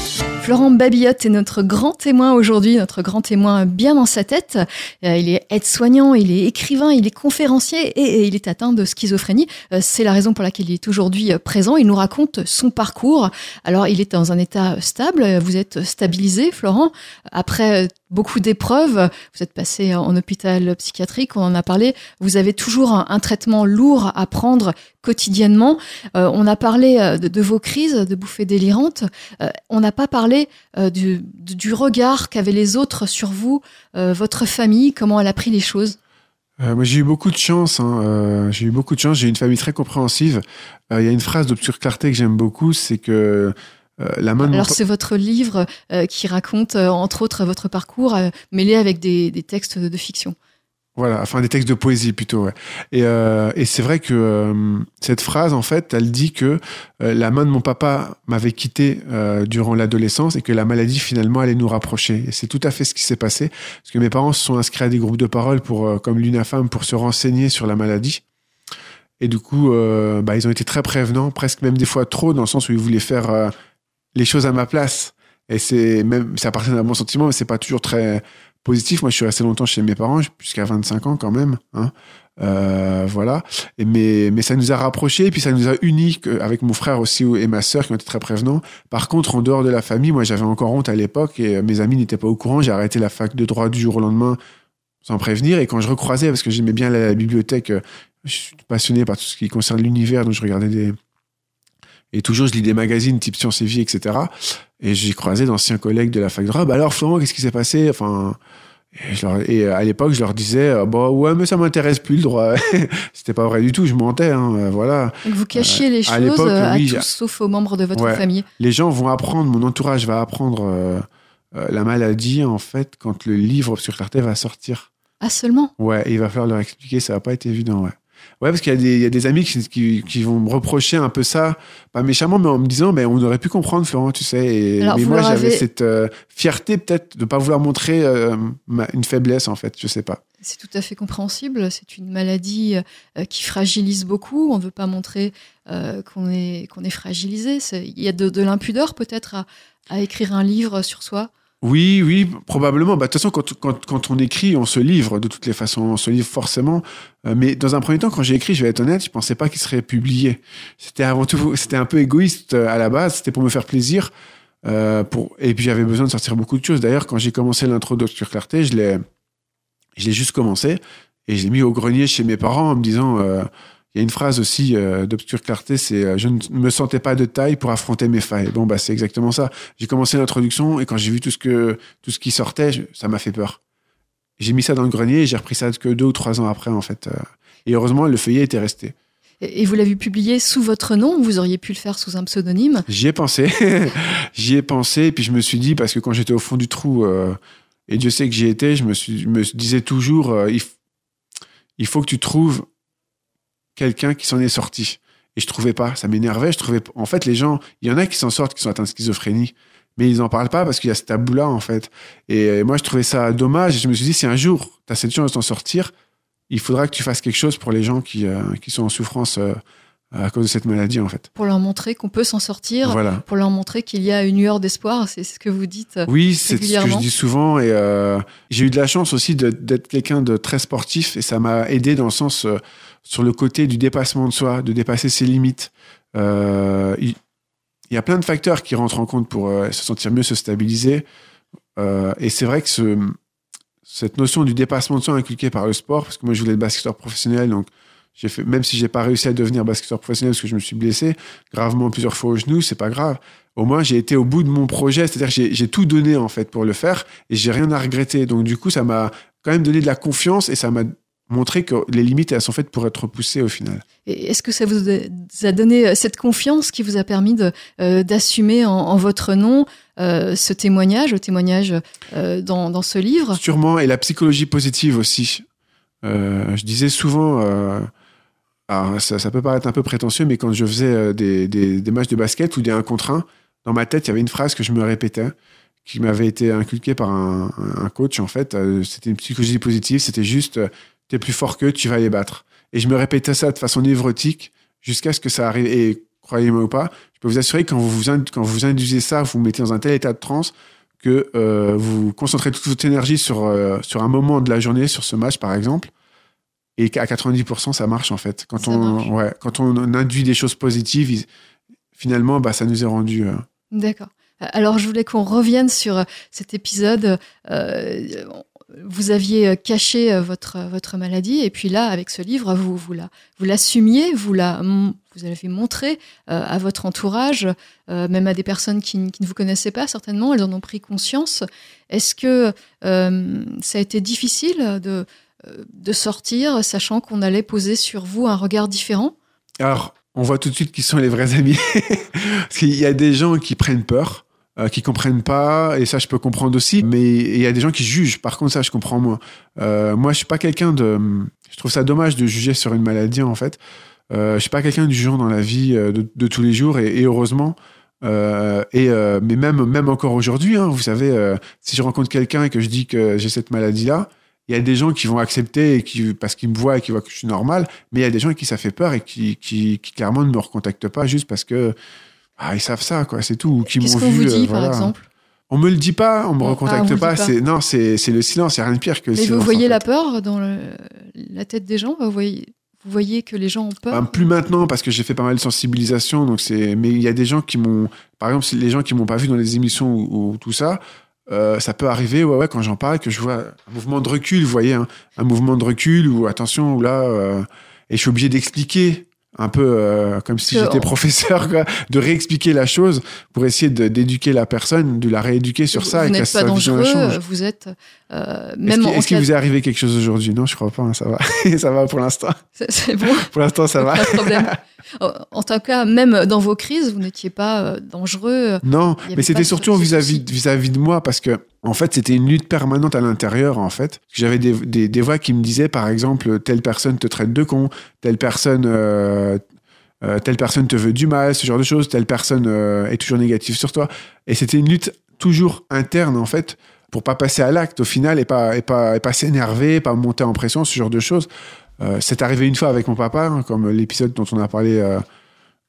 Florent Babillotte est notre grand témoin aujourd'hui, notre grand témoin bien dans sa tête. Euh, il est aide-soignant, il est écrivain, il est conférencier et, il est atteint de schizophrénie. Euh, C'est la raison pour laquelle il est aujourd'hui euh, présent. Il nous raconte son parcours. Alors, il est dans un état stable. Vous êtes stabilisé, Florent. Après beaucoup d'épreuves, vous êtes passé en hôpital psychiatrique, on en a parlé. Vous avez toujours un, traitement lourd à prendre quotidiennement. Euh, on a parlé euh, de, de vos crises, de bouffées délirantes. Euh, on n'a pas parlé du, regard qu'avaient les autres sur vous, votre famille, comment elle a pris les choses.
Moi, j'ai eu beaucoup de chance. hein, j'ai eu beaucoup de chance. J'ai une famille très compréhensive. Il y a une phrase d'Obscure Clarté que j'aime beaucoup, c'est que euh, la main de mon
Alors c'est votre livre euh, qui raconte euh, entre autres votre parcours mêlé avec des, des textes de, fiction.
Voilà, enfin des textes de poésie plutôt. Ouais. Et, et c'est vrai que cette phrase, en fait, elle dit que la main de mon papa m'avait quitté durant l'adolescence et que la maladie finalement allait nous rapprocher. Et c'est tout à fait ce qui s'est passé, parce que mes parents se sont inscrits à des groupes de parole pour, comme l'UNAFAM, pour se renseigner sur la maladie. Et du coup, bah, ils ont été très prévenants, presque même des fois trop, dans le sens où ils voulaient faire les choses à ma place. Et c'est même, ça appartient à bon sentiment, mais c'est pas toujours très positif. Moi, je suis resté longtemps chez mes parents, jusqu'à 25 ans quand même. Hein. Euh, voilà. Mais, mais ça nous a rapprochés, et puis ça nous a unis avec mon frère aussi et ma sœur qui ont été très prévenants. Par contre, en dehors de la famille, moi, j'avais encore honte à l'époque et mes amis n'étaient pas au courant. J'ai arrêté la fac de droit du jour au lendemain sans prévenir. Et quand je recroisais, parce que j'aimais bien à la bibliothèque, euh, je suis passionné par tout ce qui concerne l'univers, donc je regardais des. Et toujours, je lis des magazines type Science et Vie, etc. Et j'ai croisé d'anciens collègues de la fac de droit. Bah alors, Florent, qu'est-ce qui s'est passé? Enfin. Et, je leur- et à l'époque, je leur disais, euh, bah ouais, mais ça m'intéresse plus le droit. C'était pas vrai du tout, je mentais, hein, euh, voilà.
Donc vous cachiez les choses
l'époque,
euh, à
oui,
tous
j'ai-
sauf aux membres de votre
Ouais.
famille.
Les gens vont apprendre, mon entourage va apprendre euh, euh, la maladie, en fait, quand le livre sur Clarté va sortir.
Ah seulement?
Ouais, et il va falloir leur expliquer, ça va pas être évident, ouais. Ouais, parce qu'il y, a des- il y a des amis qui, qui, qui vont me reprocher un peu ça, pas méchamment, mais en me disant, mais on aurait pu comprendre, Florent, tu sais. Et,
Alors,
mais moi, j'avais
avez-
cette euh, fierté, peut-être, de pas vouloir montrer euh, ma- une faiblesse, en fait, je sais pas.
C'est tout à fait compréhensible. C'est une maladie euh, qui fragilise beaucoup. On ne veut pas montrer qu'on est, qu'on est fragilisé. Il y a de, de l'impudeur peut-être à, à écrire un livre sur soi.
Oui, oui, probablement. Bah, de toute façon, quand, quand, quand on écrit, on se livre de toutes les façons. On se livre forcément. Euh, mais dans un premier temps, quand j'ai écrit, je vais être honnête, je pensais pas qu'il serait publié. C'était avant tout, c'était un peu égoïste euh, à la base. C'était pour me faire plaisir. Euh, pour... Et puis j'avais besoin de sortir beaucoup de choses. D'ailleurs, quand j'ai commencé l'intro d'Obscure Clarté, je l'ai, je l'ai juste commencé et je l'ai mis au grenier chez mes parents en me disant, euh, Il y a une phrase aussi euh, d'Obscure Clarté, c'est euh, Je ne me sentais pas de taille pour affronter mes failles. Bon, bah, c'est exactement ça. J'ai commencé l'introduction et quand j'ai vu tout ce, que, tout ce qui sortait, je- ça m'a fait peur. J'ai mis ça dans le grenier et j'ai repris ça que deux ou trois ans après, en fait. euh. Et heureusement, le feuillet était resté.
Et vous l'avez publié sous votre nom ou vous auriez pu le faire sous un pseudonyme?
J'y ai pensé. j'y ai pensé. Et puis je me suis dit, parce que quand j'étais au fond du trou, euh, et Dieu sait que j'y étais, je me, suis, je me disais toujours, euh, il faut que tu trouves quelqu'un qui s'en est sorti. Et je trouvais pas. Ça m'énervait. Je trouvais. En fait, les gens, il y en a qui s'en sortent, qui sont atteints de schizophrénie. Mais ils n'en parlent pas parce qu'il y a ce tabou-là, en fait. Et euh, moi, je trouvais ça dommage. Et je me suis dit, si un jour, tu as cette chance de t'en sortir, il faudra que tu fasses quelque chose pour les gens qui, euh, qui sont en souffrance euh, à cause de cette maladie, en fait.
pour leur montrer qu'on peut s'en sortir,
Voilà.
pour leur montrer qu'il y a une lueur d'espoir. C'est ce que vous dites.
Oui, c'est ce que je dis souvent. Et euh, j'ai eu de la chance aussi d'être quelqu'un de très sportif et ça m'a aidé dans le sens euh, sur le côté du dépassement de soi, de dépasser ses limites. Euh, il, y a plein de facteurs qui rentrent en compte pour euh, se sentir mieux, se stabiliser. Euh, et c'est vrai que ce, cette notion du dépassement de soi inculquée par le sport, parce que moi je voulais être basketteur professionnel, donc j'ai fait, même si j'ai pas réussi à devenir basketteur professionnel parce que je me suis blessé gravement plusieurs fois au genou, c'est pas grave au moins j'ai été au bout de mon projet, c'est-à-dire j'ai- j'ai tout donné en fait pour le faire et j'ai rien à regretter. Donc du coup, ça m'a quand même donné de la confiance et ça m'a montré que les limites elles sont faites pour être repoussées au final.
Est-ce que ça vous a donné euh, cette confiance qui vous a permis euh, d'assumer en, en votre nom euh, ce témoignage, le témoignage euh, dans, dans ce livre?
Sûrement et la psychologie positive aussi. Je disais souvent, alors ça, ça peut paraître un peu prétentieux, mais quand je faisais des, des, des matchs de basket ou des 1 contre 1, dans ma tête il y avait une phrase que je me répétais qui m'avait été inculquée par un, un coach en fait. C'était une psychologie positive, c'était juste t'es plus fort qu'eux, tu vas les battre. Et je me répétais ça de façon névrotique jusqu'à ce que ça arrive. Et croyez-moi ou pas, je peux vous assurer que quand vous vous, ind- quand vous induisez ça, vous vous mettez dans un tel état de transe que euh, vous concentrez toute votre énergie sur, euh, sur un moment de la journée, sur ce match par exemple, et qu'à 90% ça marche en fait. Quand,
Ça
on. Ouais, quand on induit des choses positives, finalement, bah, ça nous est rendu. euh,
D'accord. Alors, je voulais qu'on revienne sur cet épisode. Euh, vous aviez euh, caché euh, votre, votre maladie, et puis là, avec ce livre, vous, vous, la, vous l'assumiez, vous, la, vous avez montré euh, à votre entourage, euh, même à des personnes qui, ne vous connaissaient pas, certainement, elles en ont pris conscience. Est-ce que euh, ça a été difficile de, euh, de sortir, sachant qu'on allait poser sur vous un regard différent?
Alors, on voit tout de suite qui sont les vrais amis. Parce qu'il y a des gens qui prennent peur, euh, qui comprennent pas, et ça, je peux comprendre aussi. Mais il y a des gens qui jugent. Par contre, ça, je comprends moins. Euh, moi, je suis pas quelqu'un de. Je trouve ça dommage de juger sur une maladie, en fait. Euh, je suis pas quelqu'un du jugeant dans la vie euh, de, tous les jours, et, heureusement. Euh, et euh, mais même même encore aujourd'hui, hein, vous savez, si je rencontre quelqu'un et que je dis que j'ai cette maladie-là, il y a des gens qui vont accepter et qui, parce qu'ils me voient et qui voient que je suis normal, mais il y a des gens qui ça fait peur et qui, qui, qui clairement ne me recontactent pas juste parce que ah, ils savent ça, quoi, c'est tout. ou qui
Qu'est-ce
m'ont
qu'on vous
vu,
dit,
euh,
par
voilà.
exemple?
On me le dit pas, on me
Ah, on
recontacte
le
pas.
dit pas.
C'est non, c'est c'est le silence. Il y a rien de pire que le
Mais
silence.
vous voyez
en
la
fait.
peur dans le- la tête des gens? Vous voyez, vous voyez que les gens ont peur?
Ben, plus maintenant parce que j'ai fait pas mal de sensibilisation, donc c'est. Mais il y a des gens qui m'ont, par exemple, les gens qui m'ont pas vu dans les émissions ou, ou tout ça, euh, ça peut arriver, ouais, ouais, quand j'en parle, que je vois un mouvement de recul, vous voyez, hein, un mouvement de recul ou attention, ou là, euh, et je suis obligé d'expliquer un peu euh, comme si j'étais professeur, quoi, de réexpliquer la chose pour essayer de- d'éduquer la personne, de la rééduquer sur
vous,
ça.
vous n'êtes pas dangereux, vous êtes euh,
Est-ce
même
qu'il- est-ce vous est arrivé quelque chose aujourd'hui? Non, je crois pas, hein, ça va. ça va pour l'instant.
c'est- bon,
Pour l'instant, ça va.
pas de problème. En- tout cas, même dans vos crises, vous n'étiez pas euh, dangereux.
Non, mais c'était surtout vis-à-vis
souci.
vis-à-vis de moi parce que en fait c'était une lutte permanente à l'intérieur en fait. J'avais des, des, des voix qui me disaient par exemple telle personne te traite de con, telle personne euh, euh, telle personne te veut du mal, ce genre de choses, telle personne euh, est toujours négative sur toi. Et c'était une lutte toujours interne en fait pour pas passer à l'acte au final et pas et pas et pas s'énerver, pas monter en pression, ce genre de choses. Euh, c'est arrivé une fois avec mon papa, hein, comme l'épisode dont on a parlé euh,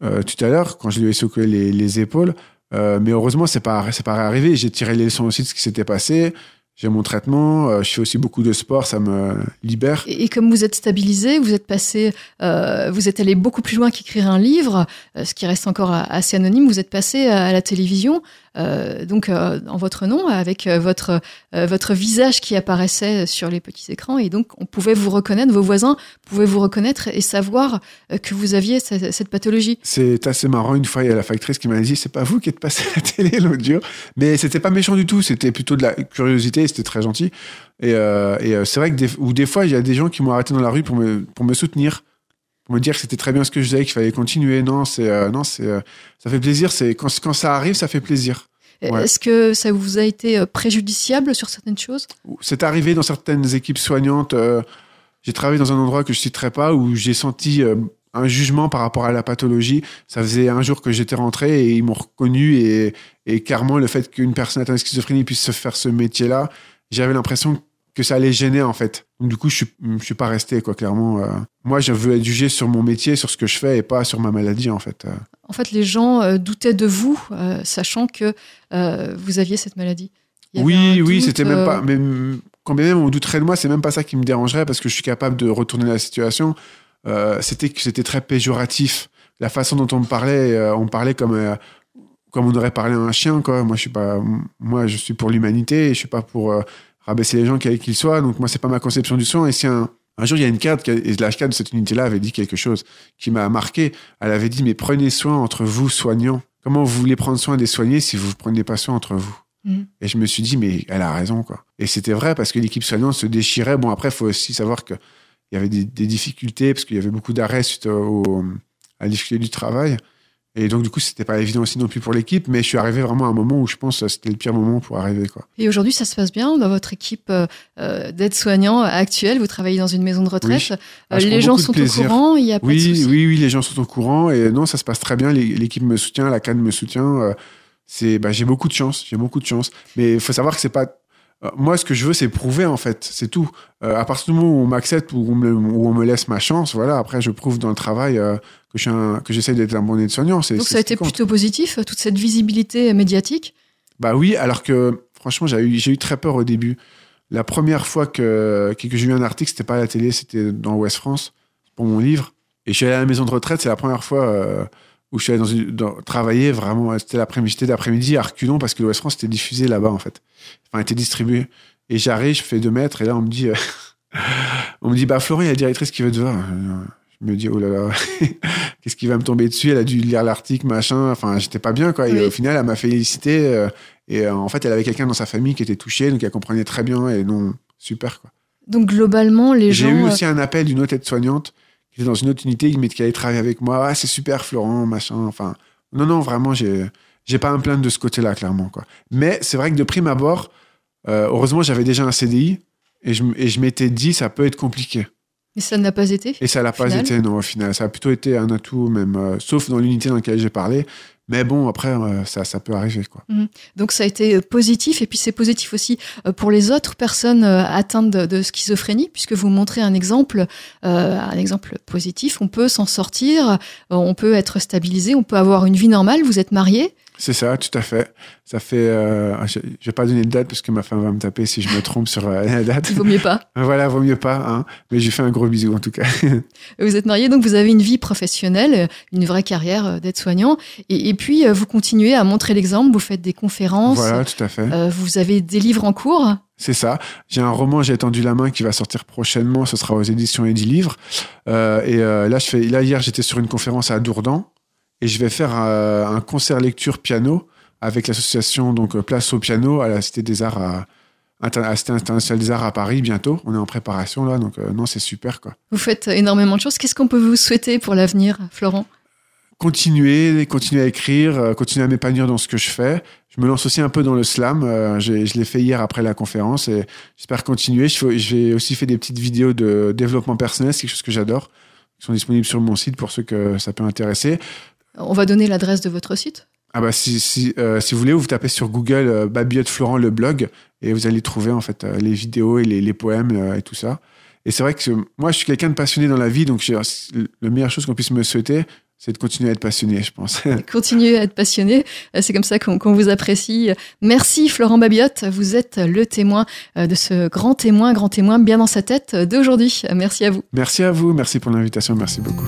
euh, tout à l'heure, quand je lui ai secoué les, les épaules. Mais heureusement, c'est pas, c'est pas arrivé. J'ai tiré les leçons aussi de ce qui s'était passé. j'ai mon traitement, je fais aussi beaucoup de sport, ça me libère.
Et, et comme vous êtes stabilisé, vous êtes passé, vous êtes allé beaucoup plus loin qu'écrire un livre, ce qui reste encore assez anonyme. Vous êtes passé à, la télévision, donc euh, en votre nom, avec euh, votre euh, votre visage qui apparaissait sur les petits écrans, et donc on pouvait vous reconnaître, vos voisins pouvaient vous reconnaître et savoir euh, que vous aviez cette, pathologie.
C'est assez marrant. Une fois, il y a la factrice qui m'a dit C'est pas vous qui êtes passé à la télé jour. Mais c'était pas méchant du tout. C'était plutôt de la curiosité. C'était très gentil. Et, euh, euh, c'est vrai que des, ou des fois, il y a des gens qui m'ont arrêté dans la rue pour me, pour me soutenir, pour me dire que c'était très bien ce que je faisais, qu'il fallait continuer. Non, c'est, euh, non, c'est, euh, ça fait plaisir. C'est quand ça arrive, ça fait plaisir. Ouais.
Est-ce que ça vous a été euh, préjudiciable sur certaines choses?
C'est arrivé dans certaines équipes soignantes. euh, j'ai travaillé dans un endroit que je citerai pas où j'ai senti euh, un jugement par rapport à la pathologie. Ça faisait un jour que j'étais rentré et ils m'ont reconnu et, et clairement le fait qu'une personne atteinte de schizophrénie puisse se faire ce métier-là, j'avais l'impression que ça allait gêner en fait. Donc du coup, je suis, je suis pas resté quoi. Clairement, euh, moi, je veux être jugé sur mon métier, sur ce que je fais et pas sur ma maladie en fait.
En fait, les gens euh, doutaient de vous, euh, sachant que euh, vous aviez cette maladie.
Oui, oui, c'était même pas. Mais mm, quand bien même on douterait de moi, c'est même pas ça qui me dérangerait parce que je suis capable de retourner la situation. Euh, c'était que c'était très péjoratif. La façon dont on me parlait, euh, on parlait comme euh, comme on aurait parlé à un chien, quoi. Moi, je suis pas. Moi, je suis pour l'humanité. Et je suis pas pour rabaisser les gens quels qu'ils soient. Donc moi, c'est pas ma conception du soin. Et si un un jour, il y a une cadre, et la cadre de cette unité-là avait dit quelque chose qui m'a marqué. Elle avait dit, mais prenez soin entre vous, soignants. Comment vous voulez prendre soin des soignés si vous ne prenez pas soin entre vous?
Mhm.
Et je me suis dit, mais elle a raison, quoi. Et c'était vrai parce que l'équipe soignante se déchirait. Bon, après, il faut aussi savoir qu'il y avait des, des difficultés parce qu'il y avait beaucoup d'arrêts suite au, à la difficulté du travail. Et donc, du coup, c'était pas évident aussi non plus pour l'équipe. Mais je suis arrivé vraiment à un moment où je pense que c'était le pire moment pour arriver, quoi.
Et aujourd'hui, ça se passe bien dans votre équipe euh, euh, d'aide-soignants actuelle. Vous travaillez dans une maison de retraite?
Oui.
Euh,
Ah, je
les gens
de
sont au courant? Il n'y a pas de
Oui,
souci?
oui, oui, les gens sont au courant et non, ça se passe très bien. L'é- L'équipe me soutient, la CAN me soutient. euh, C'est, bah, j'ai beaucoup de chance, j'ai beaucoup de chance. Mais il faut savoir que c'est pas. Euh, Moi, ce que je veux, c'est prouver en fait, c'est tout. Euh, à partir du moment où on m'accepte ou où on me laisse ma chance, voilà. Après, je prouve dans le travail euh, que je suis un- que j'essaie d'être un bon aide-soignant.
Donc ça a été plutôt positif, toute cette visibilité médiatique?
Bah oui, alors que franchement, j'ai eu, eu très peur au début. La première fois que, que, que j'ai eu un article, c'était pas à la télé, c'était dans Ouest France pour mon livre. Et je suis allé à la maison de retraite, c'est la première fois euh, où je suis allé dans une, dans- travailler vraiment. C'était l'après-midi, j'étais d'après-midi à reculons parce que l'Ouest France était diffusé là-bas en fait. Enfin, était distribué. Et j'arrive, je fais deux mètres et là on me dit, euh, on me dit, bah Florent, il y a la directrice qui veut te voir. Je me dis, oh là là, qu'est-ce qui va me tomber dessus? Elle a dû lire l'article, machin. Enfin, j'étais pas bien, quoi. Et
Oui.
au final, elle m'a félicité. euh, et euh, en fait, elle avait quelqu'un dans sa famille qui était touché, donc elle comprenait très bien. Et non, super, quoi.
Donc globalement, les
J'ai
gens.
eu
euh,
aussi un appel d'une autre aide-soignante qui était dans une autre unité, qui allait travailler avec moi. Ah, c'est super, Florent, machin. Enfin, non, non, vraiment, j'ai, j'ai pas à me plaindre de ce côté-là, clairement, quoi. Mais c'est vrai que de prime abord, euh, heureusement, j'avais déjà un CDI et je, m- et je m'étais dit, ça peut être compliqué.
Mais ça n'a pas été.
Et ça
Au
pas été, non, au final. Ça a plutôt été un atout, même, euh, sauf dans l'unité dans laquelle j'ai parlé. Mais bon, après, euh, ça, ça peut arriver, quoi.
Donc ça a été euh, positif et puis c'est positif aussi euh, pour les autres personnes atteintes de, schizophrénie puisque vous montrez un exemple, un exemple positif. On peut s'en sortir, on peut être stabilisé, on peut avoir une vie normale. Vous êtes marié.
C'est ça, tout à fait. Ça fait. euh, je, je vais pas donner de date parce que ma femme va me taper si je me trompe sur euh, la date.
Vaut mieux pas.
Voilà, vaut mieux pas. Hein. Mais j'ai fait un gros bisou en tout cas.
Vous êtes marié, donc vous avez une vie professionnelle, une vraie carrière euh, d'aide-soignant. Et, et puis euh, vous continuez à montrer l'exemple. Vous faites des conférences.
voilà, tout à fait.
euh, vous avez des livres en cours.
C'est ça. J'ai un roman, j'ai tendu la main qui va sortir prochainement. Ce sera aux éditions Eddy Livre. Euh, et là, je fais. Là hier, j'étais sur une conférence à Dourdan et je vais faire un concert lecture piano avec l'association donc euh, Place au piano à la Cité des Arts à, à la Cité internationale des Arts à Paris bientôt. On est en préparation là, donc euh, non, c'est super quoi.
Vous faites énormément de choses. Qu'est-ce qu'on peut vous souhaiter pour l'avenir, Florent?
Continuer, continuer à écrire, euh, continuer à m'épanouir dans ce que je fais. Je me lance aussi un peu dans le slam. euh, je l'ai fait hier après la conférence et j'espère continuer. J'ai aussi fait des petites vidéos de développement personnel, c'est quelque chose que j'adore. Qui sont disponibles sur mon site pour ceux que ça peut intéresser.
On va donner l'adresse de votre site.
Ah bah si, si, euh, si vous voulez, vous tapez sur Google euh, Babiotte Florent le blog et vous allez trouver en fait euh, les vidéos et les, les poèmes euh, et tout ça. Et c'est vrai que moi je suis quelqu'un de passionné dans la vie, donc j'ai- la meilleure chose qu'on puisse me souhaiter, c'est de continuer à être passionné, je pense.
Continuez à être passionné. C'est comme ça qu'on qu'on vous apprécie. Merci Florent Babiotte. Vous êtes le témoin de ce grand témoin, grand témoin bien dans sa tête d'aujourd'hui. Merci à vous.
Merci à vous, merci pour l'invitation, merci beaucoup.